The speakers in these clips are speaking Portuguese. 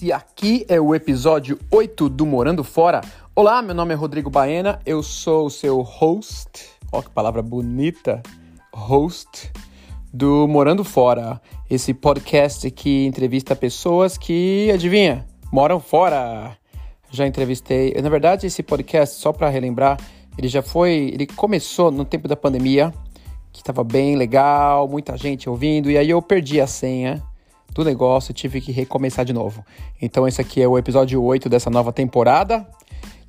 Esse aqui é o episódio 8 do Morando Fora. Olá, meu nome é Rodrigo Baena, eu sou o seu host, ó que palavra bonita, host do Morando Fora, esse podcast que entrevista pessoas que, adivinha, moram fora. Já entrevistei, na verdade, esse podcast, só para relembrar, ele já foi, ele começou no tempo da pandemia, que estava bem legal, muita gente ouvindo, e aí eu perdi a senha do negócio, tive que recomeçar de novo. Então esse aqui é o episódio 8 dessa nova temporada.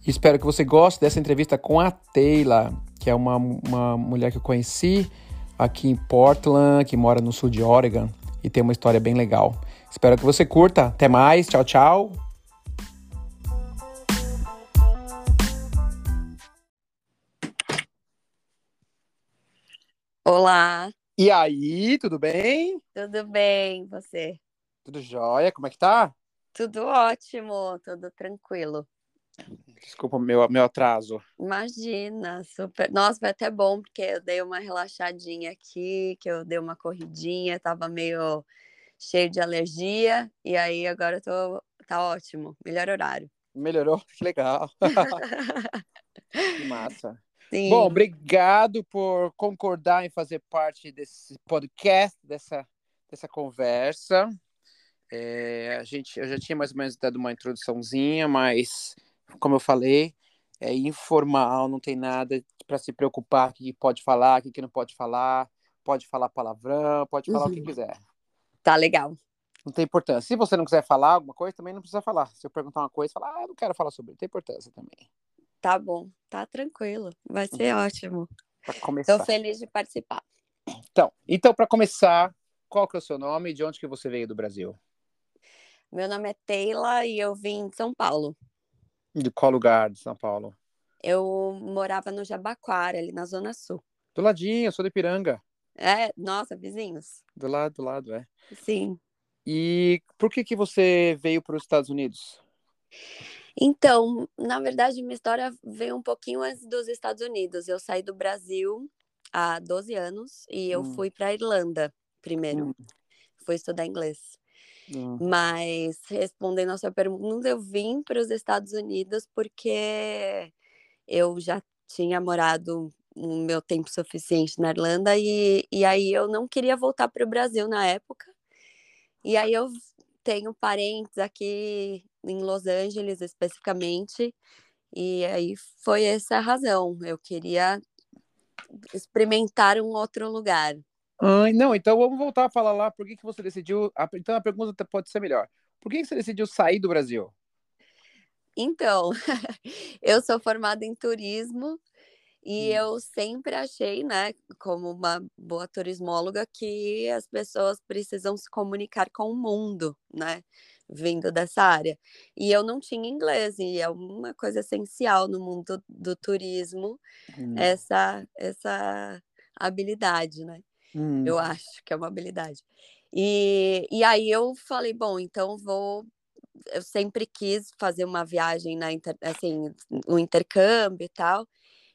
Espero que você goste dessa entrevista com a Taylor, que é uma, uma mulher que eu conheci aqui em Portland, que mora no sul de Oregon e tem uma história bem legal. Espero que você curta. Até mais. Tchau, tchau. Olá, E aí, tudo bem? tudo bem? Você? Tudo jóia? Como é que tá? Tudo ótimo, tudo tranquilo. Desculpa meu, meu atraso. Imagina, super. Nossa, foi até bom porque eu dei uma relaxadinha aqui, que eu dei uma corridinha, tava meio cheio de alergia, e aí agora eu tô, tá ótimo, melhor horário. Melhorou? Que legal. que massa. Sim, Bom, obrigado por concordar em fazer parte desse podcast, dessa, dessa conversa. É, a gente, eu já tinha mais ou menos dado uma introduçãozinha, mas, como eu falei, é informal, não tem nada para se preocupar o que pode falar, o que não pode falar, pode falar palavrão, pode falar o que Uhum. quiser. tá legal. Não tem importância. Se você não quiser falar alguma coisa, também não precisa falar. Se eu perguntar uma coisa, falar, ah, eu não quero falar sobre, não tem importância também. Tá bom, tá tranquilo. Vai ser ótimo. Para começar. Tô feliz de participar. Então, então para começar, qual que é o seu nome e de onde que você veio do Brasil? Meu nome é Teila e eu vim de São Paulo. De qual lugar de São Paulo? Eu morava no Jabaquara, ali na Zona Sul. Do ladinho, eu sou de Piranga. É, nossa, vizinhos. Do lado, do lado, é. Sim. E por que que você veio para os Estados Unidos? Então, na verdade, minha história veio um pouquinho antes dos Estados Unidos. Eu saí do Brasil há 12 anos e eu Hum. fui para Irlanda primeiro. Hum, Fui estudar inglês. hum, Mas, respondendo a sua pergunta, eu vim para os Estados Unidos porque eu já tinha morado o meu tempo suficiente na Irlanda e, e aí eu não queria voltar para o Brasil na época. E aí eu tenho parentes aqui em Los Angeles especificamente, e aí foi essa a razão. Eu queria experimentar um outro lugar. Ai, não, então vamos voltar a falar lá. Por que que você decidiu? Então a pergunta pode ser melhor. Por que que você decidiu sair do Brasil? Então, eu sou formada em turismo e Hum. eu sempre achei, né, como uma boa turismóloga, que as pessoas precisam se comunicar com o mundo, né, vindo dessa área. E eu não tinha inglês, e é uma coisa essencial no mundo do turismo, Hum, essa, essa habilidade, né? hum, Eu acho que é uma habilidade. E, e aí eu falei, bom, então vou. Eu sempre quis fazer uma viagem na inter, assim, um intercâmbio e tal.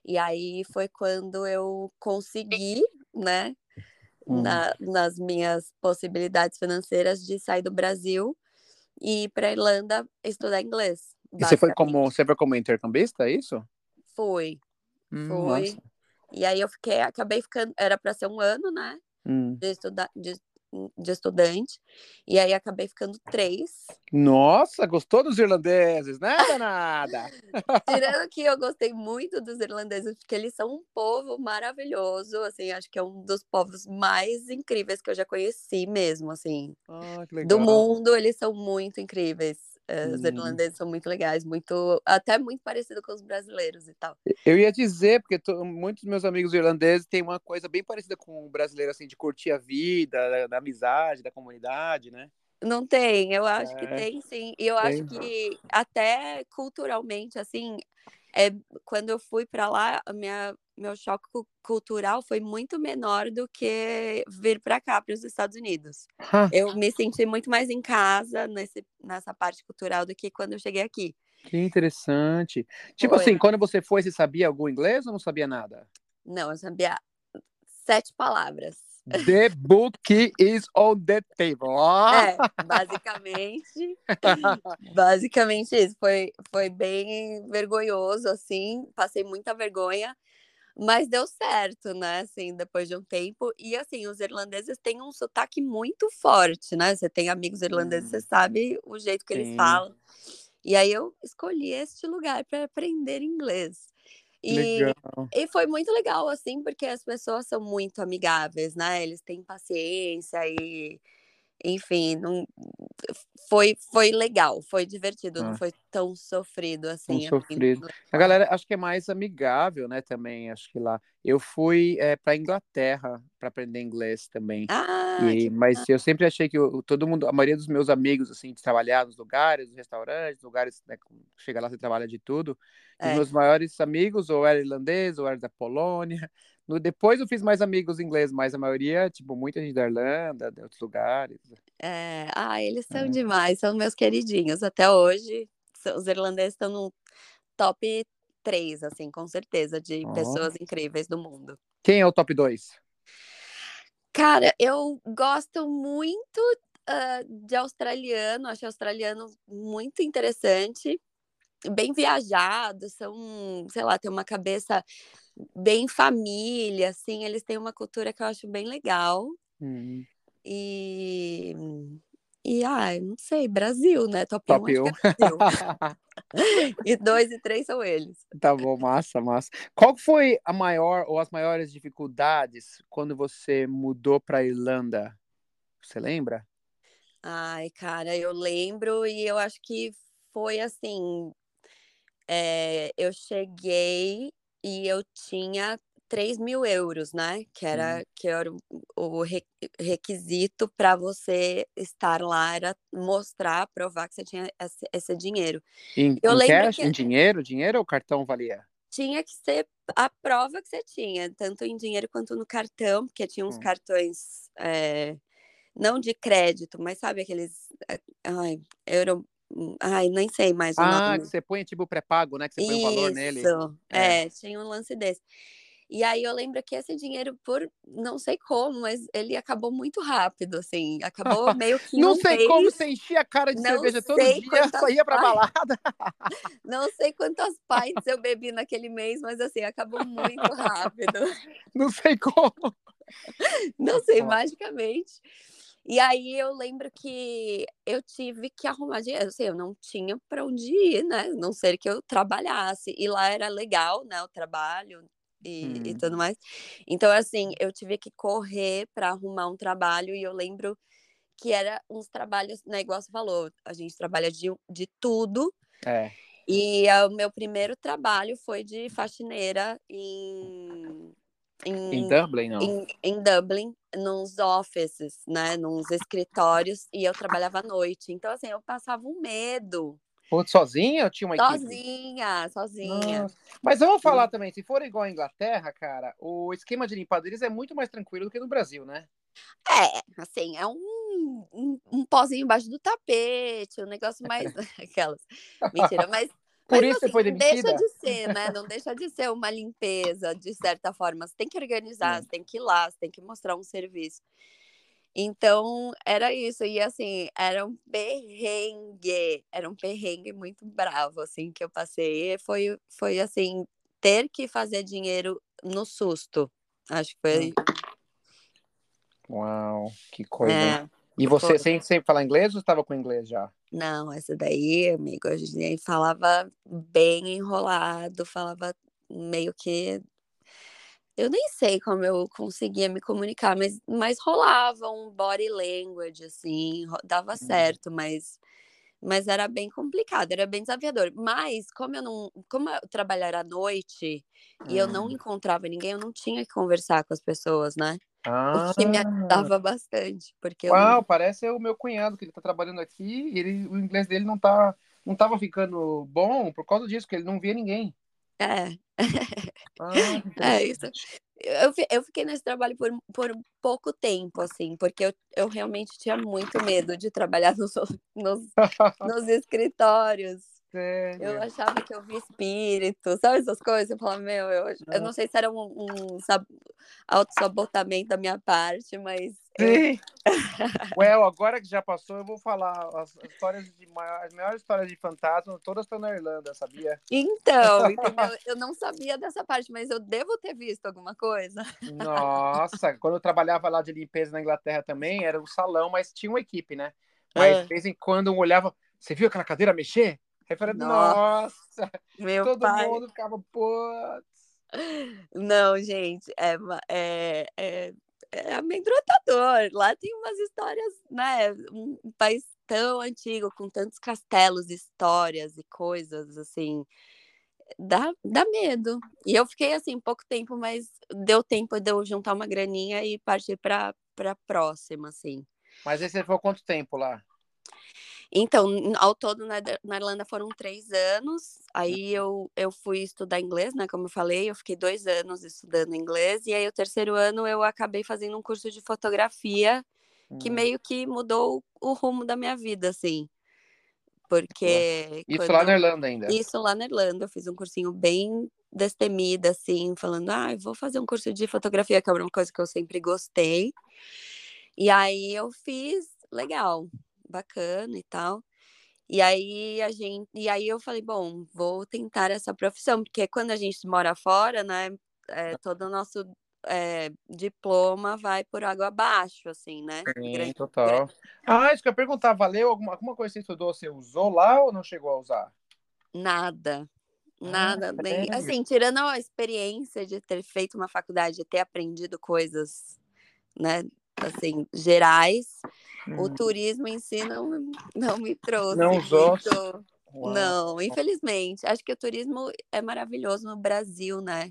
E aí foi quando eu consegui, né, hum. na, nas minhas possibilidades financeiras de sair do Brasil e ir para Irlanda estudar inglês. E você foi como, você foi como intercambista, é isso? Foi, Hum, foi. massa. E aí eu fiquei, acabei ficando, era para ser um ano, né? Hum. de, estuda de, de estudante, e aí acabei ficando três. Nossa, gostou dos irlandeses, né, danada? Tirando que eu gostei muito dos irlandeses, porque eles são um povo maravilhoso, assim, acho que é um dos povos mais incríveis que eu já conheci mesmo, assim. Ah, Do mundo, eles são muito incríveis. Os Hum. irlandeses são muito legais, muito, até muito parecido com os brasileiros e tal. Eu ia dizer, porque to- muitos dos meus amigos irlandeses têm uma coisa bem parecida com o brasileiro, assim, de curtir a vida, da, da amizade, da comunidade, né? Não tem, eu acho que É. tem sim. E eu acho Tem. que até culturalmente, assim, é, quando eu fui para lá, minha, meu choque cu- cultural foi muito menor do que vir para cá, para os Estados Unidos. Eu me senti muito mais em casa nesse, nessa parte cultural do que quando eu cheguei aqui. que interessante. Tipo Foi. assim, quando você foi, você sabia algum inglês ou não sabia nada? Não, eu sabia sete palavras. The book is on the table. É, basicamente. basicamente isso. Foi, foi bem vergonhoso, assim. Passei muita vergonha. Mas deu certo, né? Assim, depois de um tempo. E assim, os irlandeses têm um sotaque muito forte, né? Você tem amigos irlandeses, hum. você sabe o jeito que Sim. eles falam. E aí eu escolhi este lugar para aprender inglês. E, e foi muito legal, assim, porque as pessoas são muito amigáveis, né? Eles têm paciência e, enfim, não, foi, foi legal, foi divertido, ah. não foi tão sofrido assim. Tão sofrido. A galera acho que é mais amigável, né? Também, acho que lá. Eu fui é, para Inglaterra para aprender inglês também. Ah, e, mas eu sempre achei que eu, todo mundo, a maioria dos meus amigos, assim, de trabalhar nos lugares, nos restaurantes, lugares, né, chega lá você trabalha de tudo. É. Os meus maiores amigos ou era irlandês ou era da Polônia. No, depois eu fiz mais amigos ingleses, mas a maioria, tipo, muita gente da Irlanda, de outros lugares. É, ah, eles são é. demais, são meus queridinhos. Até hoje, os irlandeses estão no top 3, assim, com certeza, de oh. pessoas incríveis do mundo. Quem é o top 2? Cara, eu gosto muito uh, de australiano, acho australiano muito interessante, bem viajado, são, sei lá, tem uma cabeça bem família, assim, eles têm uma cultura que eu acho bem legal. Hum. E e, ah, não sei, Brasil, né? Top, Top 1. 1. e dois e três são eles. Tá bom, massa, massa. Qual foi a maior ou as maiores dificuldades quando você mudou para Irlanda? Você lembra? Ai, cara, eu lembro e eu acho que foi assim. É, eu cheguei e eu tinha 3 mil euros, né? Que era, que era o requisito para você estar lá, era mostrar, provar que você tinha esse, esse dinheiro. Em, eu em cash, que... em dinheiro? Dinheiro ou cartão valia? Tinha que ser a prova que você tinha, tanto em dinheiro quanto no cartão, porque tinha uns hum. cartões, é, não de crédito, mas sabe aqueles, eh, ai, euro, Ai, nem sei mais o ah, nome. que você põe tipo pré-pago, né? Que você põe o valor nele. Isso, é. é, tinha um lance desse. E aí eu lembro que esse dinheiro, por não sei como, mas ele acabou muito rápido, assim. Acabou meio que. não sei mês. como você enchia a cara de cerveja todo dia, só ia pra balada. não sei quantas pints eu bebi naquele mês, mas assim, acabou muito rápido. não sei como. Não sei, magicamente. E aí eu lembro que eu tive que arrumar dinheiro, assim, eu não tinha para onde ir, né? Não ser que eu trabalhasse. E lá era legal, né? O trabalho, e, hum. e tudo mais. Então, assim, eu tive que correr para arrumar um trabalho e eu lembro que era uns trabalhos, né, igual você falou, a gente trabalha de, de tudo. É. E o meu primeiro trabalho foi de faxineira em. Em, em Dublin, não? Em, em, Dublin, nos offices, né? Nos escritórios, e eu trabalhava à noite. Então, assim, eu passava um medo ou sozinha ou tinha uma sozinha, equipe? Sozinha, Nossa. Mas vamos falar também, se for igual a Inglaterra, cara, o esquema de limpar é muito mais tranquilo do que no Brasil, né? É, assim, é um, um, um pozinho embaixo do tapete, um negócio mais. Aquelas. Mentira, mas. Por mas, isso assim, você foi demitida? Deixa de ser, né? Não deixa de ser uma limpeza, de certa forma. Você tem que organizar, você tem que ir lá, você tem que mostrar um serviço. Então, era isso. E, assim, era um perrengue. Era um perrengue muito bravo, assim, que eu passei. Foi, foi assim, ter que fazer dinheiro no susto. Acho que foi... Uau, que coisa. É, e você sempre, sempre falar inglês ou estava com inglês já? Não, essa daí, amigo, a gente falava bem enrolado, falava meio que eu nem sei como eu conseguia me comunicar, mas, mas rolava um body language, assim, dava uhum. certo, mas, mas era bem complicado, era bem desafiador. Mas, como eu não, como eu trabalhava à noite e eu não hum. encontrava ninguém, eu não tinha que conversar com as pessoas, né? Ah. O que me ajudava bastante, porque Uau, não... parece o meu cunhado, que ele tá trabalhando aqui, e ele, o inglês dele não tá, não tava ficando bom por causa disso, que ele não via ninguém. É. Ah, é isso. Eu, eu fiquei nesse trabalho por, por pouco tempo, assim, porque eu, eu realmente tinha muito medo de trabalhar nos, nos, nos escritórios. Sério? Eu achava que eu via espírito, sabe essas coisas? Eu falava, meu, eu, eu não sei se era um, um sab- auto-sabotamento da minha parte, mas eu- Sim. well, agora que já passou, eu vou falar as histórias de maior- as maiores histórias de fantasma, todas estão na Irlanda, sabia? Então, entendeu? Eu não sabia dessa parte, mas eu devo ter visto alguma coisa. Nossa, quando eu trabalhava lá de limpeza na Inglaterra também, era um salão, mas tinha uma equipe, né? Mas Ah. de vez em quando um olhava, você viu aquela cadeira mexer? Aí eu falei, Nossa. todo pai. mundo ficava, putz. Não, gente, é, é, é, é amedrontador. Lá tem umas histórias, né? Um país tão antigo, com tantos castelos, histórias e coisas, assim. Dá, dá medo. E eu fiquei assim pouco tempo, mas deu tempo de eu juntar uma graninha e partir para para próxima, assim. Mas aí você ficou quanto tempo lá? Então, ao todo na, Ir- na Irlanda foram três anos. Aí eu, eu fui estudar inglês, né? Como eu falei, eu fiquei dois anos estudando inglês. E aí, o terceiro ano, eu acabei fazendo um curso de fotografia que Hum. meio que mudou o rumo da minha vida, assim. Porque. Isso quando lá na Irlanda ainda. Isso lá na Irlanda, eu fiz um cursinho bem destemida, assim, falando, ah, vou fazer um curso de fotografia, que é uma coisa que eu sempre gostei. E aí eu fiz, legal, bacana e tal. E aí a gente, e aí eu falei, bom, vou tentar essa profissão, porque quando a gente mora fora, né, é, todo o nosso é, diploma vai por água abaixo, assim, né? Sim, Gran- total. Ah, isso que eu ia perguntar, valeu alguma, alguma coisa que você estudou, você usou lá ou não chegou a usar? Nada. Ah, Nada, nem, sério? assim, tirando a experiência de ter feito uma faculdade, de ter aprendido coisas, né, assim, gerais, o Hum, turismo em si não, não me trouxe Não usou? Não, infelizmente. Acho que o turismo é maravilhoso no Brasil, né?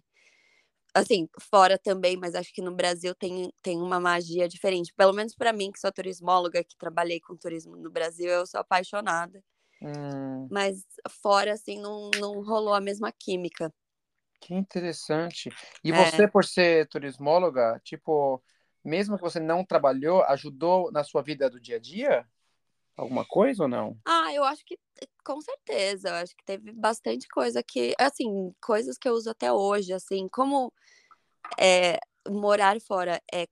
Assim, fora também, mas acho que no Brasil tem, tem uma magia diferente. Pelo menos para mim, que sou turismóloga, que trabalhei com turismo no Brasil, eu sou apaixonada. Hum, Mas fora, assim, não, não rolou a mesma química. que interessante. E É. você, por ser turismóloga, tipo, mesmo que você não trabalhou, ajudou na sua vida do dia a dia? Alguma coisa ou não? Ah, eu acho que com certeza, eu acho que teve bastante coisa que, assim, coisas que eu uso até hoje, assim, como é, morar fora é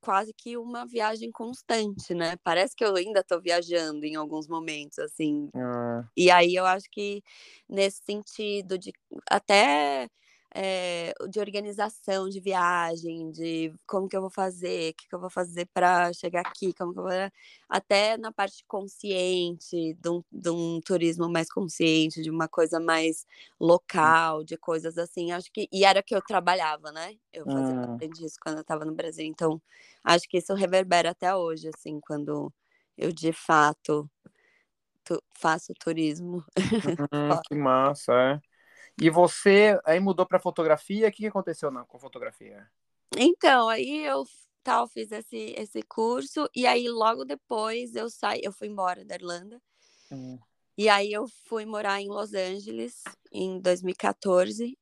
quase que uma viagem constante, né? Parece que eu ainda tô viajando em alguns momentos, assim. Ah, E aí eu acho que nesse sentido de até é, de organização de viagem, de como que eu vou fazer, o que, que eu vou fazer para chegar aqui, como que eu vou... até na parte consciente, de um, de um turismo mais consciente, de uma coisa mais local, de coisas assim, acho que e era que eu trabalhava, né? Eu fazia Hum. bastante isso quando eu estava no Brasil, então acho que isso reverbera até hoje, assim, quando eu de fato tu- faço turismo. hum, que massa, é. E você aí mudou para fotografia, o que aconteceu na, com fotografia? Então, aí eu tal fiz esse, esse curso e aí logo depois eu saí, eu fui embora da Irlanda. Hum, e aí eu fui morar em Los Angeles em 2014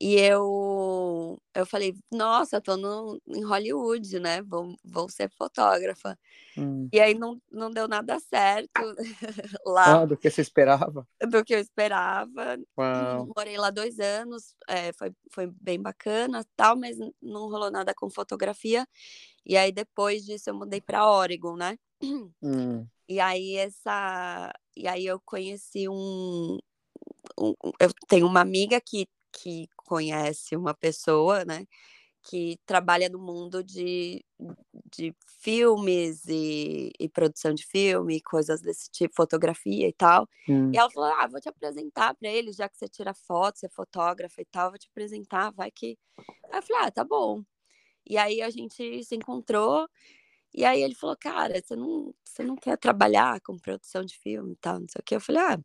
e eu eu falei, nossa, tô no, em Hollywood, né? Vou, vou ser fotógrafa. hum. E aí não, não deu nada certo lá Ah, do que você esperava? do que eu esperava. Uau. Morei lá dois anos, é, foi, foi bem bacana tal, mas não rolou nada com fotografia. E aí depois disso eu mudei para Oregon, né? Hum, E aí essa, e aí eu conheci um, um- um- eu tenho uma amiga que que conhece uma pessoa, né? Que trabalha no mundo de, de filmes e, e produção de filme, coisas desse tipo, fotografia e tal. hum. E ela falou: Ah, vou te apresentar para ele, já que você tira foto, você é fotógrafa e tal, vou te apresentar, vai que. Aí eu falei: Ah, tá bom. E aí a gente se encontrou, e aí ele falou: Cara, você não, você não quer trabalhar com produção de filme e tal, não sei o quê. Eu falei: Ah,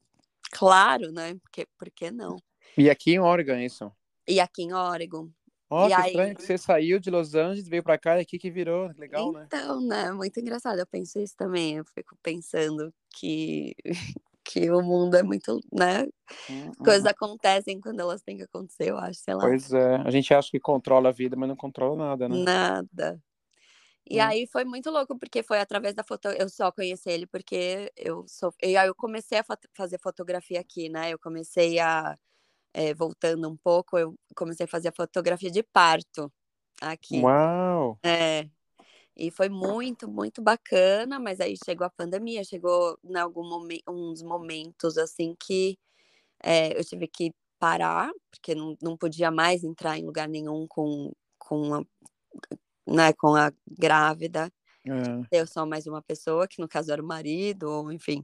claro, né? Porque, por que não? E aqui em Oregon, isso. E aqui em Oregon. Ó, E que aí- estranho que você saiu de Los Angeles, veio pra cá e aqui que virou. Legal, né? Então, né? Muito engraçado. Eu penso isso também. Eu fico pensando que, que o mundo é muito, né? Hum, hum, Coisas acontecem quando elas têm que acontecer, eu acho, sei lá. Pois é, a gente acha que controla a vida, mas não controla nada, né? Nada. E hum. aí foi muito louco, porque foi através da foto. Eu só conheci ele porque eu sou. E aí eu comecei a fazer fotografia aqui, né? Eu comecei a. É, voltando um pouco, eu comecei a fazer a fotografia de parto aqui. Uau! É. E foi muito, muito bacana, mas aí chegou a pandemia, chegou em algum momento, uns momentos assim que é, eu tive que parar, porque não, não podia mais entrar em lugar nenhum com, com, a, né, com a grávida. É. Eu sou mais uma pessoa, que no caso era o marido, ou enfim.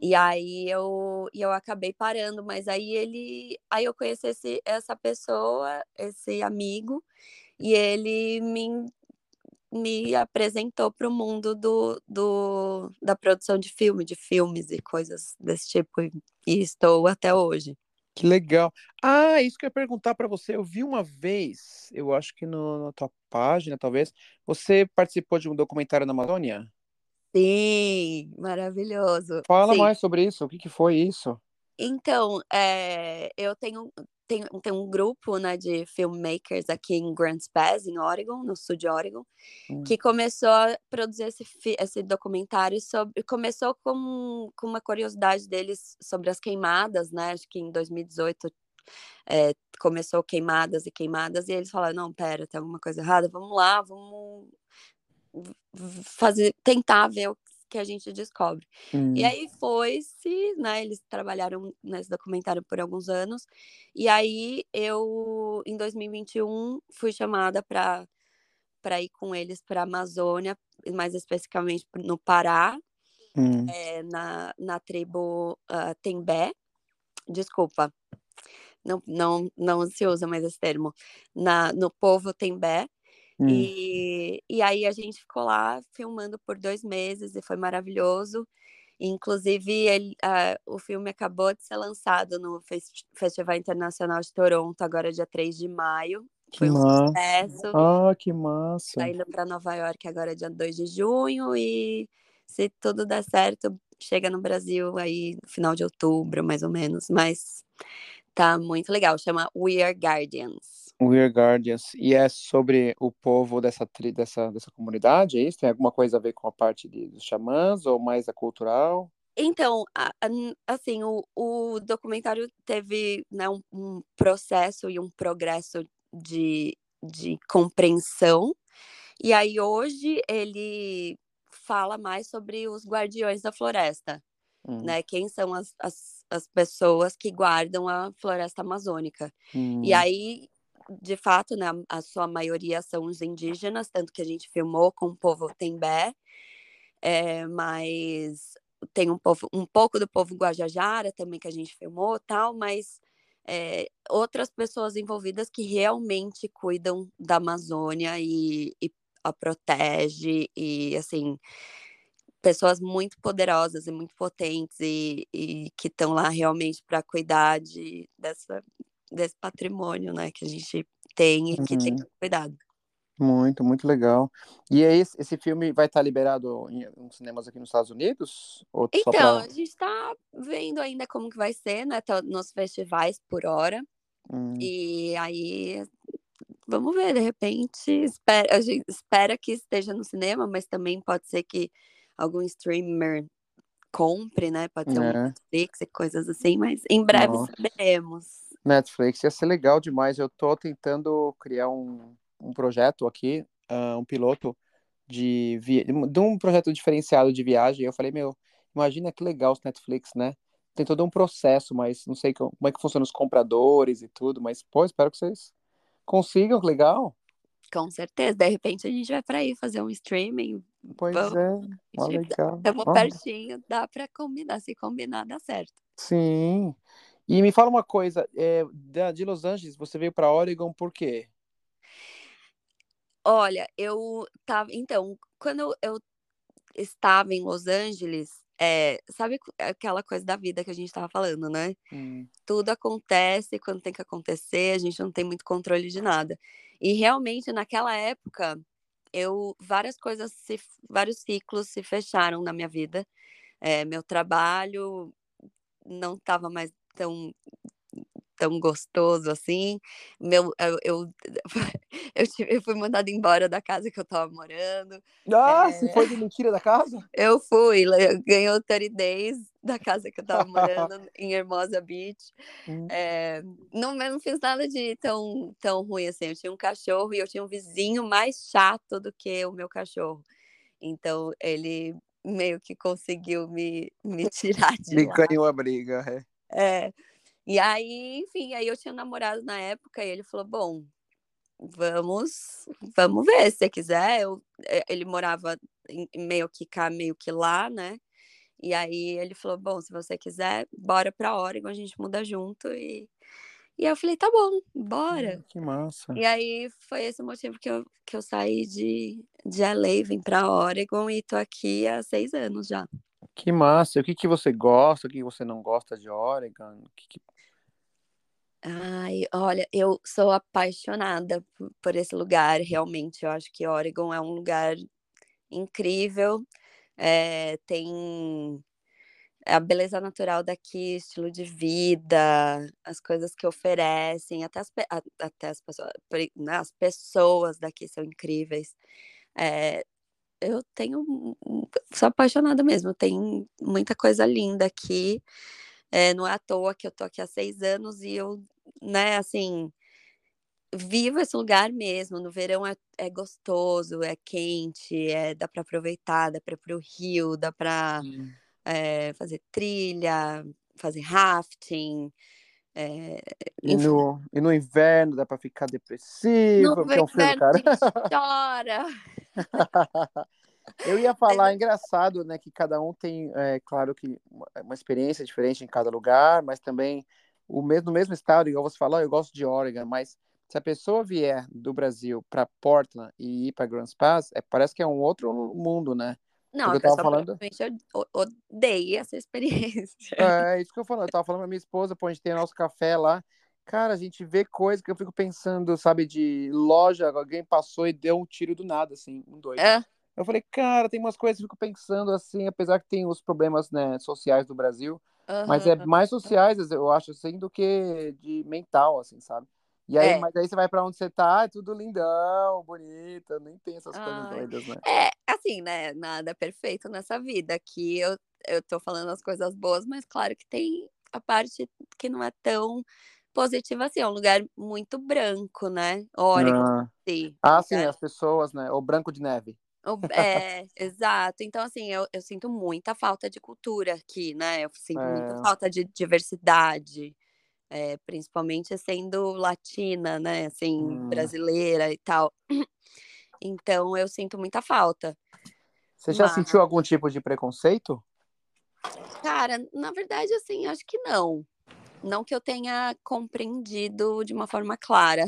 E aí eu, eu acabei parando, mas aí ele. Aí eu conheci esse, essa pessoa, esse amigo, e ele me, me apresentou para o mundo do, do, da produção de filme, de filmes e coisas desse tipo, e, e estou até hoje. Que legal. Ah, isso que eu ia perguntar para você. Eu vi uma vez, eu acho que no, na tua página, talvez, você participou de um documentário na Amazônia? Sim, maravilhoso. Fala Sim. mais sobre isso. O que, que foi isso? Então, é, eu tenho, tenho, tenho um grupo né, de filmmakers aqui em Grants Pass, em Oregon, no sul de Oregon, hum. que começou a produzir esse, esse documentário sobre. Começou com, com uma curiosidade deles sobre as queimadas, né? Acho que em 2018 é, começou queimadas e queimadas, e eles falaram: não, pera, tem alguma coisa errada, vamos lá, vamos fazer, tentar ver o que a gente descobre. Hum. E aí foi-se, né? Eles trabalharam nesse documentário por alguns anos. E aí eu, em 2021, fui chamada para para ir com eles para a Amazônia, mais especificamente no Pará, hum. é, na, na tribo uh, Tembé. Desculpa, não, não, não se usa mais esse termo. Na, no povo Tembé, Hum. E, e aí a gente ficou lá filmando por dois meses e foi maravilhoso. Inclusive, ele, uh, o filme acabou de ser lançado no Festival Internacional de Toronto, agora dia 3 de maio. Que foi um massa. sucesso. Ah, que massa. Tá indo para Nova York agora dia 2 de junho e se tudo der certo, chega no Brasil aí no final de outubro, mais ou menos. Mas tá muito legal, chama We Are Guardians. We're Guardians. E é sobre o povo dessa, tri, dessa, dessa comunidade, é isso? Tem alguma coisa a ver com a parte de, dos xamãs ou mais a cultural? Então, assim, o, o documentário teve né, um, um processo e um progresso de, de compreensão. E aí hoje ele fala mais sobre os guardiões da floresta, hum. né? Quem são as, as, as, pessoas que guardam a floresta amazônica. Hum. E aí de fato, né, a sua maioria são os indígenas, tanto que a gente filmou com o povo Tembé, é, mas tem um, povo, um pouco do povo Guajajara também que a gente filmou tal, mas é, outras pessoas envolvidas que realmente cuidam da Amazônia e, e a protege e assim pessoas muito poderosas e muito potentes e, e que estão lá realmente para cuidar de, dessa desse patrimônio, né, que a gente tem e que uhum. tem que cuidado. Muito, muito legal. E aí, esse filme vai estar liberado em, em cinemas aqui nos Estados Unidos? então, pra... a gente está vendo ainda como que vai ser, né? Tá nos festivais por hora. Hum. E aí, vamos ver, de repente, espera, a gente espera que esteja no cinema, mas também pode ser que algum streamer compre, né? Pode ser é. um Netflix e coisas assim, mas em breve Nossa. saberemos. Netflix ia ser legal demais. Eu tô tentando criar um, um projeto aqui, uh, um piloto de, de um projeto diferenciado de viagem. Eu falei, meu, imagina que legal os Netflix, né? Tem todo um processo, mas não sei como é que funciona os compradores e tudo, mas, pô, espero que vocês consigam, legal. Com certeza, de repente a gente vai para aí fazer um streaming. Pois Vamos, é, legal. Estamos pertinho, dá para combinar, se combinar dá certo. Sim, e me fala uma coisa, é, de Los Angeles, você veio para Oregon por quê? Olha, eu tava. Então, quando eu estava em Los Angeles, é, sabe aquela coisa da vida que a gente estava falando, né? Hum. Tudo acontece quando tem que acontecer, a gente não tem muito controle de nada. E realmente, naquela época, eu várias coisas, se, vários ciclos se fecharam na minha vida. É, meu trabalho não estava mais tão tão gostoso assim. Meu, eu, eu, eu, tive, eu fui mandada embora da casa que eu tava morando. Ah, é... você foi de mentira da casa? Eu fui, ganhou 30 days da casa que eu tava morando em Hermosa Beach. Hum. É, não, não fiz nada de tão, tão ruim assim. Eu tinha um cachorro e eu tinha um vizinho mais chato do que o meu cachorro. Então ele meio que conseguiu me, me tirar de me lá. Me ganhou a briga, é. É. E aí, enfim, aí eu tinha um namorado na época e ele falou, bom, vamos, vamos ver, se você quiser. Eu, eh, ele morava meio que cá, meio que lá, né? E aí ele falou, bom, se você quiser, bora pra Oregon, a gente muda junto e e eu falei, tá bom, bora. Hum, que massa. E aí foi esse motivo que eu, que eu saí de, de LA, vim pra Oregon e tô aqui há seis anos já. Que massa. O que, que você gosta, o que você não gosta de Oregon? Que, que... Ai, olha, eu sou apaixonada por, por esse lugar, realmente. Eu acho que Oregon é um lugar incrível. É, tem a beleza natural daqui, estilo de vida, as coisas que oferecem, até as, até as pessoas, né, as pessoas daqui são incríveis. É, eu tenho, sou apaixonada mesmo, tem muita coisa linda aqui. É, não é à toa que eu tô aqui há seis anos e eu, né, assim, vivo esse lugar mesmo. No verão é, é gostoso, é quente, é, dá para aproveitar, dá para ir pro rio, dá para é, fazer trilha, fazer rafting. É, e, no, e no inverno dá para ficar depressivo, no porque é um frio, cara. chora. Eu ia falar, é engraçado, né, que cada um tem, é, claro que uma experiência diferente em cada lugar, mas também o mesmo, no mesmo estado, igual você falou, eu gosto de Oregon, mas se a pessoa vier do Brasil para Portland e ir para Grand Pass, é, parece que é um outro mundo, né? Não, eu tava falando. Eu odeio essa experiência. É, é, isso que eu falo. Eu tava falando pra minha esposa, pô, a gente tem nosso café lá. Cara, a gente vê coisa que eu fico pensando, sabe, de loja, alguém passou e deu um tiro do nada, assim, um doido. É. Eu falei, cara, tem umas coisas que eu fico pensando assim, apesar que tem os problemas né, sociais do Brasil, uhum. mas é mais sociais, eu acho, assim, do que de mental, assim, sabe? E aí, é. mas aí você vai para onde você tá, é tudo lindão, bonito, nem tem essas Ai. coisas doidas, né? É, assim, né? Nada é perfeito nessa vida. Aqui eu, eu tô falando as coisas boas, mas claro que tem a parte que não é tão positiva assim. É um lugar muito branco, né? Oregon. Ah, sim, ah, sim as pessoas, né? O branco de neve. É, exato. Então, assim, eu, eu sinto muita falta de cultura aqui, né? Eu sinto é. muita falta de diversidade é, principalmente sendo latina, né, assim, hum. brasileira e tal. Então eu sinto muita falta. Você já Mas... sentiu algum tipo de preconceito? Cara, na verdade, assim, acho que não. Não que eu tenha compreendido de uma forma clara.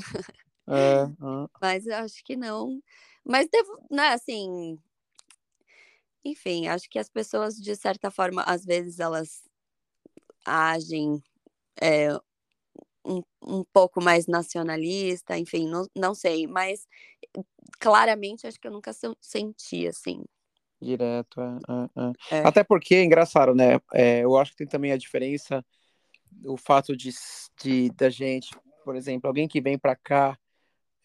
É. Mas eu acho que não. Mas devo, né, assim. Enfim, acho que as pessoas, de certa forma, às vezes elas agem é, um, um pouco mais nacionalista, enfim, não, não sei, mas claramente acho que eu nunca senti assim. Direto, é, é, é. Até porque é engraçado, né? É, eu acho que tem também a diferença, o fato de, de da gente, por exemplo, alguém que vem para cá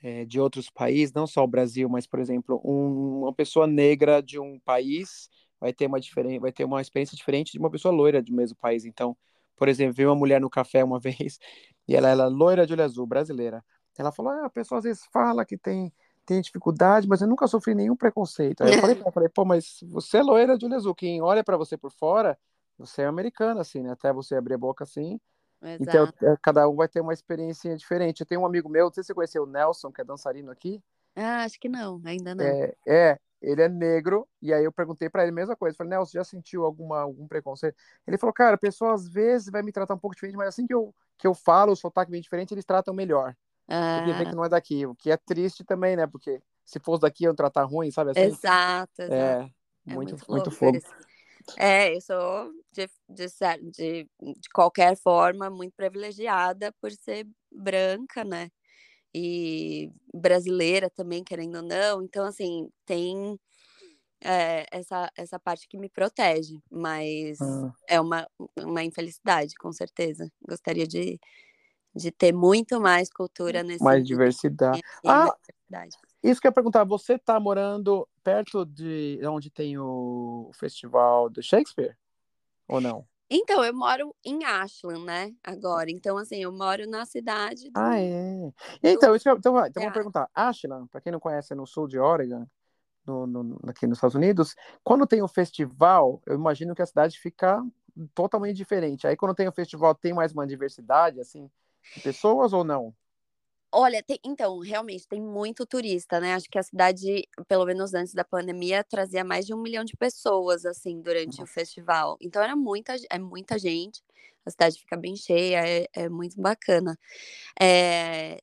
é, de outros países, não só o Brasil, mas, por exemplo, um, uma pessoa negra de um país vai ter uma diferente, vai ter uma experiência diferente de uma pessoa loira do mesmo país. Então, por exemplo, vi uma mulher no café uma vez e ela era loira de olho azul, brasileira. Ela falou: ah, a pessoa às vezes fala que tem, tem dificuldade, mas eu nunca sofri nenhum preconceito. Aí eu falei, eu falei pô, mas você é loira de olho azul. Quem olha para você por fora, você é americana, assim, né? Até você abrir a boca assim. Então, Exato. Então, cada um vai ter uma experiência diferente. Eu tenho um amigo meu, não sei se você conheceu o Nelson, que é dançarino aqui. Ah, acho que não, ainda não. É, é ele é negro, e aí eu perguntei para ele a mesma coisa. Falei, Nelson, já sentiu alguma, algum preconceito? Ele falou, cara, a pessoa às vezes vai me tratar um pouco diferente, mas assim que eu, que eu falo, o sotaque bem diferente, eles tratam melhor. Ah. Porque vê que não é daqui, o que é triste também, né? Porque se fosse daqui, eu tratar ruim, sabe assim? Exato, exato. É, é muito, muito, muito fogo. É, eu sou, de, de, de, de qualquer forma, muito privilegiada por ser branca, né? e brasileira também, querendo ou não. Então, assim, tem é, essa, essa parte que me protege, mas ah. é uma, uma infelicidade, com certeza. Gostaria de, de ter muito mais cultura nesse mais diversidade. Ah, diversidade. Isso que eu ia perguntar, você está morando perto de onde tem o festival do Shakespeare? Ou não? Então, eu moro em Ashland, né? Agora. Então, assim, eu moro na cidade. Do... Ah, é. Então, isso, então, então vamos perguntar. Ashland, para quem não conhece, é no sul de Oregon, no, no, aqui nos Estados Unidos. Quando tem um festival, eu imagino que a cidade fica totalmente diferente. Aí, quando tem o um festival, tem mais uma diversidade, assim, de pessoas ou não? Olha, tem, então, realmente tem muito turista, né? Acho que a cidade, pelo menos antes da pandemia, trazia mais de um milhão de pessoas, assim, durante Nossa. o festival. Então era muita, é muita gente. A cidade fica bem cheia, é, é muito bacana. É,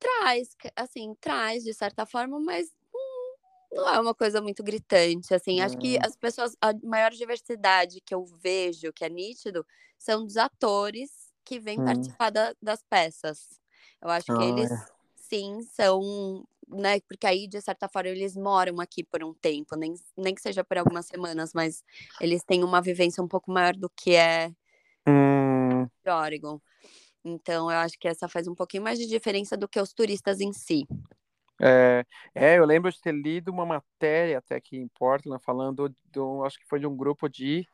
traz, assim, traz de certa forma, mas hum, não é uma coisa muito gritante, assim. Acho que as pessoas, a maior diversidade que eu vejo, que é nítido, são dos atores que vêm hum. participar da, das peças. Eu acho ah, que eles, é. sim, são, né? Porque aí, de certa forma, eles moram aqui por um tempo, nem, nem que seja por algumas semanas, mas eles têm uma vivência um pouco maior do que é hum. Oregon. Então, eu acho que essa faz um pouquinho mais de diferença do que os turistas em si. É, é, eu lembro de ter lido uma matéria até aqui em Portland falando, do, acho que foi de um grupo de,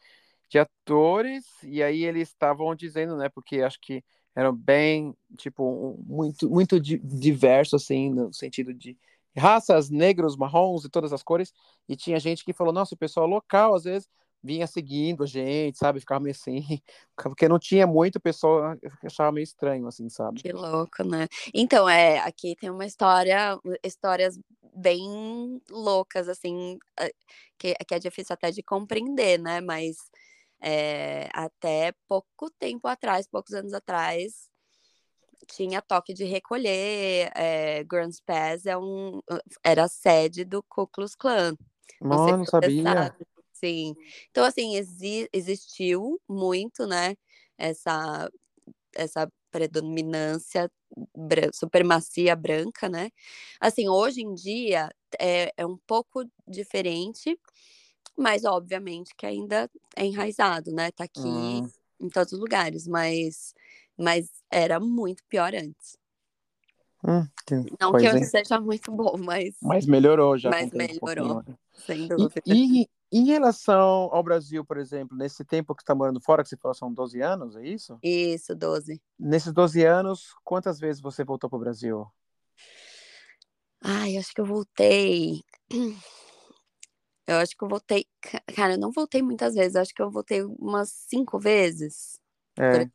de atores, e aí eles estavam dizendo, né, porque acho que eram bem, tipo, muito, muito diverso, assim, no sentido de raças, negros, marrons e todas as cores, e tinha gente que falou, nossa, o pessoal local, às vezes, vinha seguindo a gente, sabe, ficava meio assim, porque não tinha muito pessoa, achava meio estranho, assim, sabe? Que louco, né? Então, é, aqui tem uma história, histórias bem loucas, assim, que, que é difícil até de compreender, né, mas é, até pouco tempo atrás, poucos anos atrás, tinha toque de recolher. É, Grants Pass é um, era a sede do Ku Klux Klan. Não, não sabia. Sim. Então, assim, exi existiu muito, né? Essa, essa predominância, supremacia branca, né? Assim, hoje em dia é, é um pouco diferente, mas obviamente que ainda é enraizado, né? Tá aqui hum. em todos os lugares, mas, mas era muito pior antes. Hum, que Não que hoje seja muito bom, mas. Mas melhorou já. Mas melhorou, um sem dúvida. E, e, em relação ao Brasil, por exemplo, nesse tempo que você está morando fora, que você falou são 12 anos, é isso? Isso, 12. Nesses 12 anos, quantas vezes você voltou para o Brasil? Ai, acho que eu voltei. Eu acho que eu voltei. Cara, eu não voltei muitas vezes. Acho que eu voltei umas cinco vezes. É.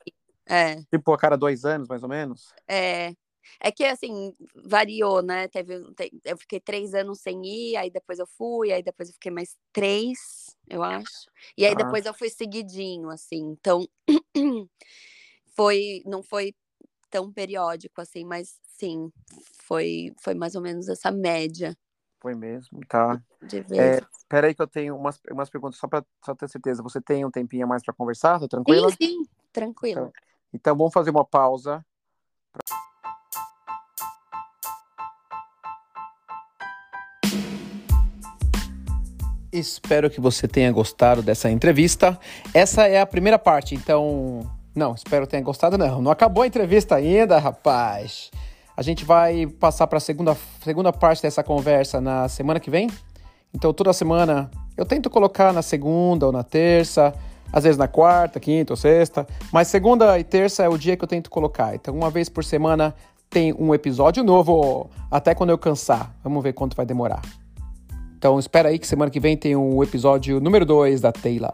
é. Tipo, a cada dois anos, mais ou menos? É. É que, assim, variou, né? Teve, eu fiquei três anos sem ir, aí depois eu fui, aí depois eu fiquei mais três, eu acho. E aí ah. depois eu fui seguidinho, assim. Então, foi, não foi tão periódico, assim, mas sim, foi, foi mais ou menos essa média. Foi mesmo, tá. De É, peraí que eu tenho umas, umas perguntas só para só ter certeza. Você tem um tempinho a mais para conversar? Tá tranquila? Sim, sim, tranquilo. Então, então vamos fazer uma pausa. Espero que você tenha gostado dessa entrevista. Essa é a primeira parte, então. Não, espero que tenha gostado, não. Não acabou a entrevista ainda, rapaz. A gente vai passar para a segunda, segunda parte dessa conversa na semana que vem. Então, toda semana eu tento colocar na segunda ou na terça, às vezes na quarta, quinta ou sexta, mas segunda e terça é o dia que eu tento colocar. Então, uma vez por semana tem um episódio novo, até quando eu cansar. Vamos ver quanto vai demorar. Então, espera aí que semana que vem tem um episódio número 2 da Taylor.